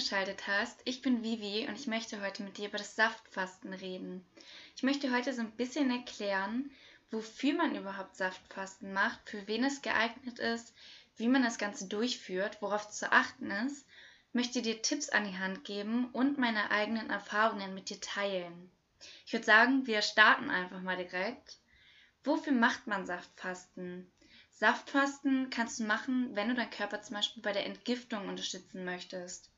eingeschaltet hast. Ich bin Vivi und ich möchte heute mit dir über das Saftfasten reden. Ich möchte heute so ein bisschen erklären, wofür man überhaupt Saftfasten macht, für wen es geeignet ist, wie man das Ganze durchführt, worauf zu achten ist, ich möchte dir Tipps an die Hand geben und meine eigenen Erfahrungen mit dir teilen. Ich würde sagen, wir starten einfach mal direkt. Wofür macht man Saftfasten? Saftfasten kannst du machen, wenn du deinen Körper zum Beispiel bei der Entgiftung unterstützen möchtest.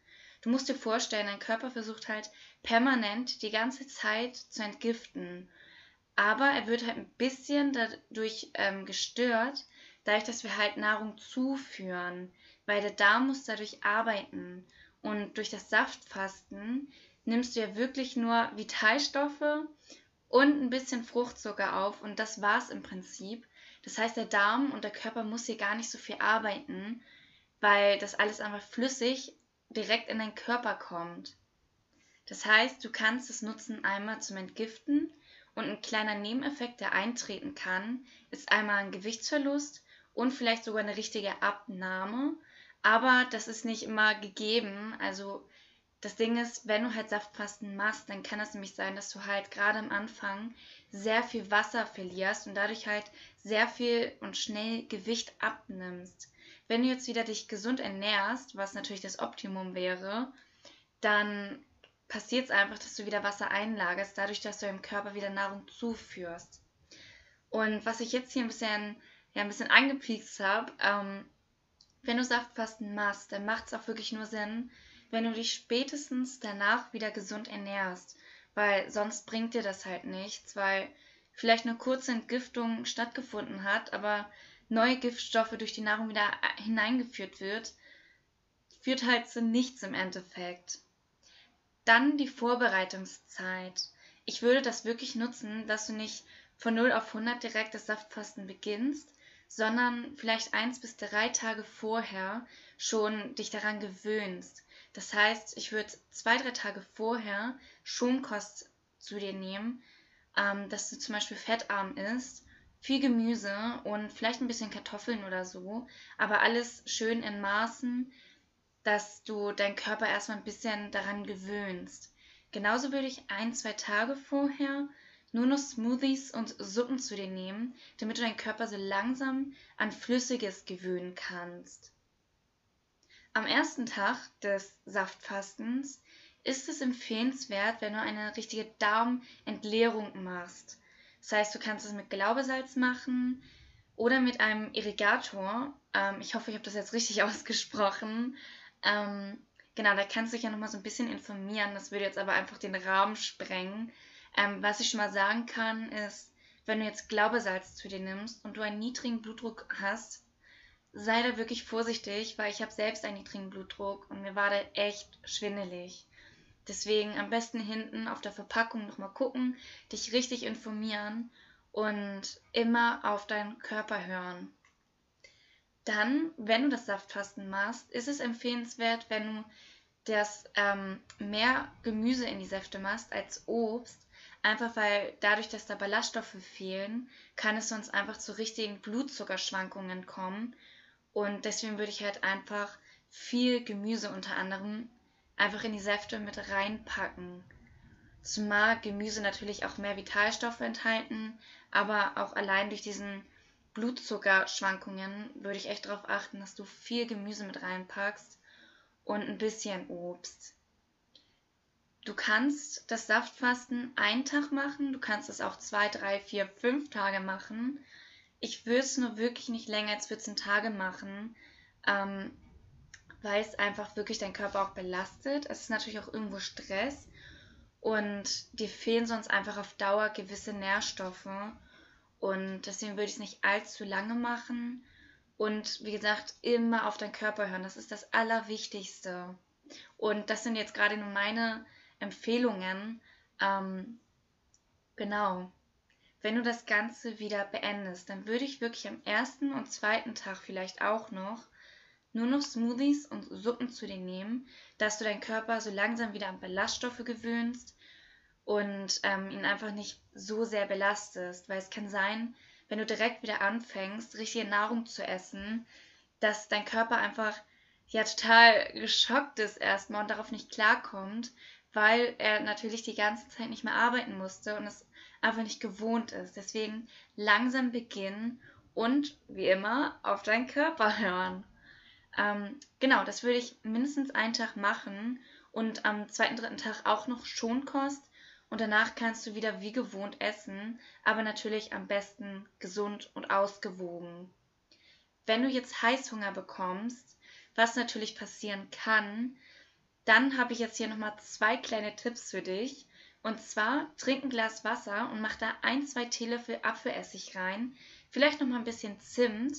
Du musst dir vorstellen, dein Körper versucht halt permanent die ganze Zeit zu entgiften. Aber er wird halt ein bisschen dadurch ähm, gestört, dadurch, dass wir halt Nahrung zuführen, weil der Darm muss dadurch arbeiten. Und durch das Saftfasten nimmst du ja wirklich nur Vitalstoffe und ein bisschen Fruchtzucker auf und das war's im Prinzip. Das heißt, der Darm und der Körper muss hier gar nicht so viel arbeiten, weil das alles einfach flüssig direkt in deinen Körper kommt. Das heißt, du kannst es nutzen einmal zum Entgiften und ein kleiner Nebeneffekt, der eintreten kann, ist einmal ein Gewichtsverlust und vielleicht sogar eine richtige Abnahme. Aber das ist nicht immer gegeben. Also das Ding ist, wenn du halt Saftfasten machst, dann kann es nämlich sein, dass du halt gerade am Anfang sehr viel Wasser verlierst und dadurch halt sehr viel und schnell Gewicht abnimmst. Wenn du jetzt wieder dich gesund ernährst, was natürlich das Optimum wäre, dann passiert es einfach, dass du wieder Wasser einlagerst, dadurch, dass du im Körper wieder Nahrung zuführst. Und was ich jetzt hier ein bisschen, ja, ein bisschen angepiekst habe, ähm, wenn du Saftfasten machst, dann macht es auch wirklich nur Sinn, wenn du dich spätestens danach wieder gesund ernährst, weil sonst bringt dir das halt nichts, weil vielleicht eine kurze Entgiftung stattgefunden hat, aber neue Giftstoffe durch die Nahrung wieder hineingeführt wird, führt halt zu nichts im Endeffekt. Dann die Vorbereitungszeit. Ich würde das wirklich nutzen, dass du nicht von 0 auf 100 direkt das Saftfasten beginnst, sondern vielleicht eins bis drei Tage vorher schon dich daran gewöhnst. Das heißt, ich würde zwei, drei Tage vorher Schonkost zu dir nehmen, ähm, dass du zum Beispiel fettarm isst, viel Gemüse und vielleicht ein bisschen Kartoffeln oder so, aber alles schön in Maßen, dass du deinen Körper erstmal ein bisschen daran gewöhnst. Genauso würde ich ein, zwei Tage vorher nur noch Smoothies und Suppen zu dir nehmen, damit du deinen Körper so langsam an Flüssiges gewöhnen kannst. Am ersten Tag des Saftfastens ist es empfehlenswert, wenn du eine richtige Darmentleerung machst. Das heißt, du kannst es mit Glaubesalz machen oder mit einem Irrigator. Ähm, ich hoffe, ich habe das jetzt richtig ausgesprochen. Ähm, genau, da kannst du dich ja nochmal so ein bisschen informieren. Das würde jetzt aber einfach den Rahmen sprengen. Ähm, was ich schon mal sagen kann, ist, wenn du jetzt Glaubesalz zu dir nimmst und du einen niedrigen Blutdruck hast, sei da wirklich vorsichtig, weil ich habe selbst einen niedrigen Blutdruck und mir war da echt schwindelig. Deswegen am besten hinten auf der Verpackung nochmal gucken, dich richtig informieren und immer auf deinen Körper hören. Dann, wenn du das Saftfasten machst, ist es empfehlenswert, wenn du das ähm, mehr Gemüse in die Säfte machst als Obst, einfach weil dadurch, dass da Ballaststoffe fehlen, kann es sonst einfach zu richtigen Blutzuckerschwankungen kommen und deswegen würde ich halt einfach viel Gemüse unter anderem einfach in die Säfte mit reinpacken. Zumal Gemüse natürlich auch mehr Vitalstoffe enthalten, aber auch allein durch diesen Blutzuckerschwankungen würde ich echt darauf achten, dass du viel Gemüse mit reinpackst und ein bisschen Obst. Du kannst das Saftfasten einen Tag machen, du kannst es auch zwei, drei, vier, fünf Tage machen ich würde es nur wirklich nicht länger als 14 Tage machen, ähm, weil es einfach wirklich deinen Körper auch belastet. Es ist natürlich auch irgendwo Stress und dir fehlen sonst einfach auf Dauer gewisse Nährstoffe. Und deswegen würde ich es nicht allzu lange machen. Und wie gesagt, immer auf deinen Körper hören. Das ist das Allerwichtigste. Und das sind jetzt gerade nur meine Empfehlungen. Ähm, genau wenn du das Ganze wieder beendest, dann würde ich wirklich am ersten und zweiten Tag vielleicht auch noch nur noch Smoothies und Suppen zu dir nehmen, dass du deinen Körper so langsam wieder an Ballaststoffe gewöhnst und ähm, ihn einfach nicht so sehr belastest, weil es kann sein, wenn du direkt wieder anfängst, richtige Nahrung zu essen, dass dein Körper einfach ja total geschockt ist erstmal und darauf nicht klarkommt, weil er natürlich die ganze Zeit nicht mehr arbeiten musste und es einfach nicht gewohnt ist. Deswegen langsam beginnen und wie immer auf deinen Körper hören. Ähm, genau, das würde ich mindestens einen Tag machen und am zweiten, dritten Tag auch noch Schonkost. Und danach kannst du wieder wie gewohnt essen, aber natürlich am besten gesund und ausgewogen. Wenn du jetzt Heißhunger bekommst, was natürlich passieren kann, dann habe ich jetzt hier nochmal zwei kleine Tipps für dich. Und zwar trink ein Glas Wasser und mach da ein, zwei Teelöffel Apfelessig rein, vielleicht nochmal ein bisschen Zimt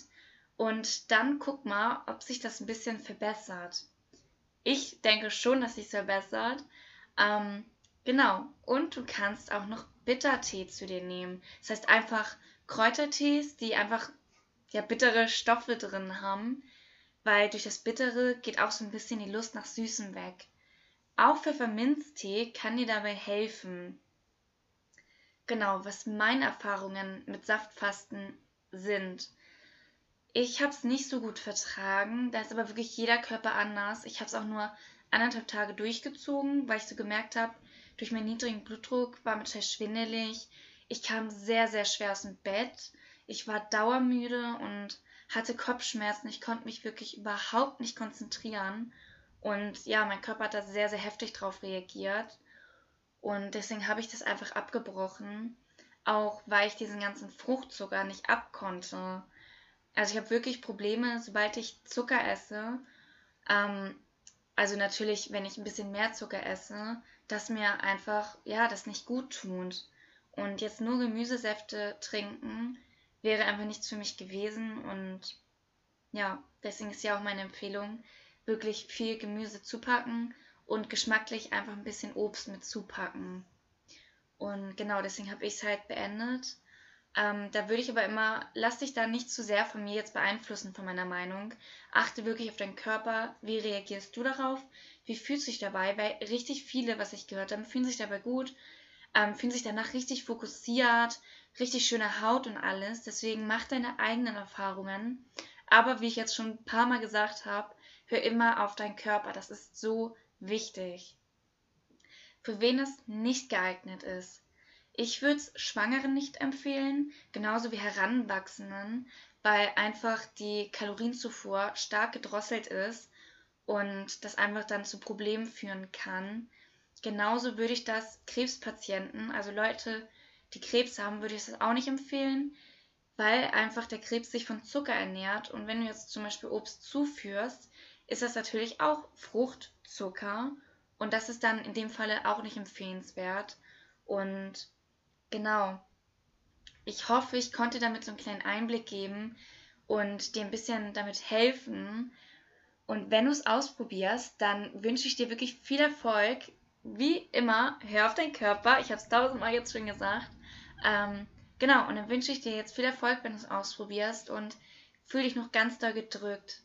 und dann guck mal, ob sich das ein bisschen verbessert. Ich denke schon, dass sich verbessert. Ähm, genau. Und du kannst auch noch Bittertee zu dir nehmen. Das heißt einfach Kräutertees, die einfach ja bittere Stoffe drin haben, weil durch das Bittere geht auch so ein bisschen die Lust nach Süßem weg. Auch Pfefferminztee kann dir dabei helfen. Genau, was meine Erfahrungen mit Saftfasten sind. Ich habe es nicht so gut vertragen, da ist aber wirklich jeder Körper anders. Ich habe es auch nur anderthalb Tage durchgezogen, weil ich so gemerkt habe, durch meinen niedrigen Blutdruck war mir total schwindelig. Ich kam sehr, sehr schwer aus dem Bett. Ich war dauermüde und hatte Kopfschmerzen. Ich konnte mich wirklich überhaupt nicht konzentrieren. Und ja, mein Körper hat da sehr, sehr heftig drauf reagiert. Und deswegen habe ich das einfach abgebrochen. Auch weil ich diesen ganzen Fruchtzucker nicht abkonnte. Also ich habe wirklich Probleme, sobald ich Zucker esse. Ähm, also natürlich, wenn ich ein bisschen mehr Zucker esse, dass mir einfach, ja, das nicht gut tut. Und jetzt nur Gemüsesäfte trinken wäre einfach nichts für mich gewesen. Und ja, deswegen ist ja auch meine Empfehlung, wirklich viel Gemüse zupacken und geschmacklich einfach ein bisschen Obst mit zupacken. Und genau deswegen habe ich es halt beendet. Ähm, da würde ich aber immer, lass dich da nicht zu sehr von mir jetzt beeinflussen, von meiner Meinung. Achte wirklich auf deinen Körper. Wie reagierst du darauf? Wie fühlst du dich dabei? Weil richtig viele, was ich gehört habe, fühlen sich dabei gut, ähm, fühlen sich danach richtig fokussiert, richtig schöne Haut und alles. Deswegen mach deine eigenen Erfahrungen. Aber wie ich jetzt schon ein paar Mal gesagt habe, hör immer auf deinen Körper. Das ist so wichtig. Für wen es nicht geeignet ist, ich würde es Schwangeren nicht empfehlen, genauso wie Heranwachsenden, weil einfach die Kalorienzufuhr stark gedrosselt ist und das einfach dann zu Problemen führen kann. Genauso würde ich das Krebspatienten, also Leute, die Krebs haben, würde ich das auch nicht empfehlen, weil einfach der Krebs sich von Zucker ernährt und wenn du jetzt zum Beispiel Obst zuführst, ist das natürlich auch Fruchtzucker und das ist dann in dem Falle auch nicht empfehlenswert. Und Genau. Ich hoffe, ich konnte damit so einen kleinen Einblick geben und dir ein bisschen damit helfen. Und wenn du es ausprobierst, dann wünsche ich dir wirklich viel Erfolg. Wie immer, hör auf deinen Körper. Ich habe es tausendmal jetzt schon gesagt. Ähm, genau, und dann wünsche ich dir jetzt viel Erfolg, wenn du es ausprobierst und fühle dich noch ganz doll gedrückt.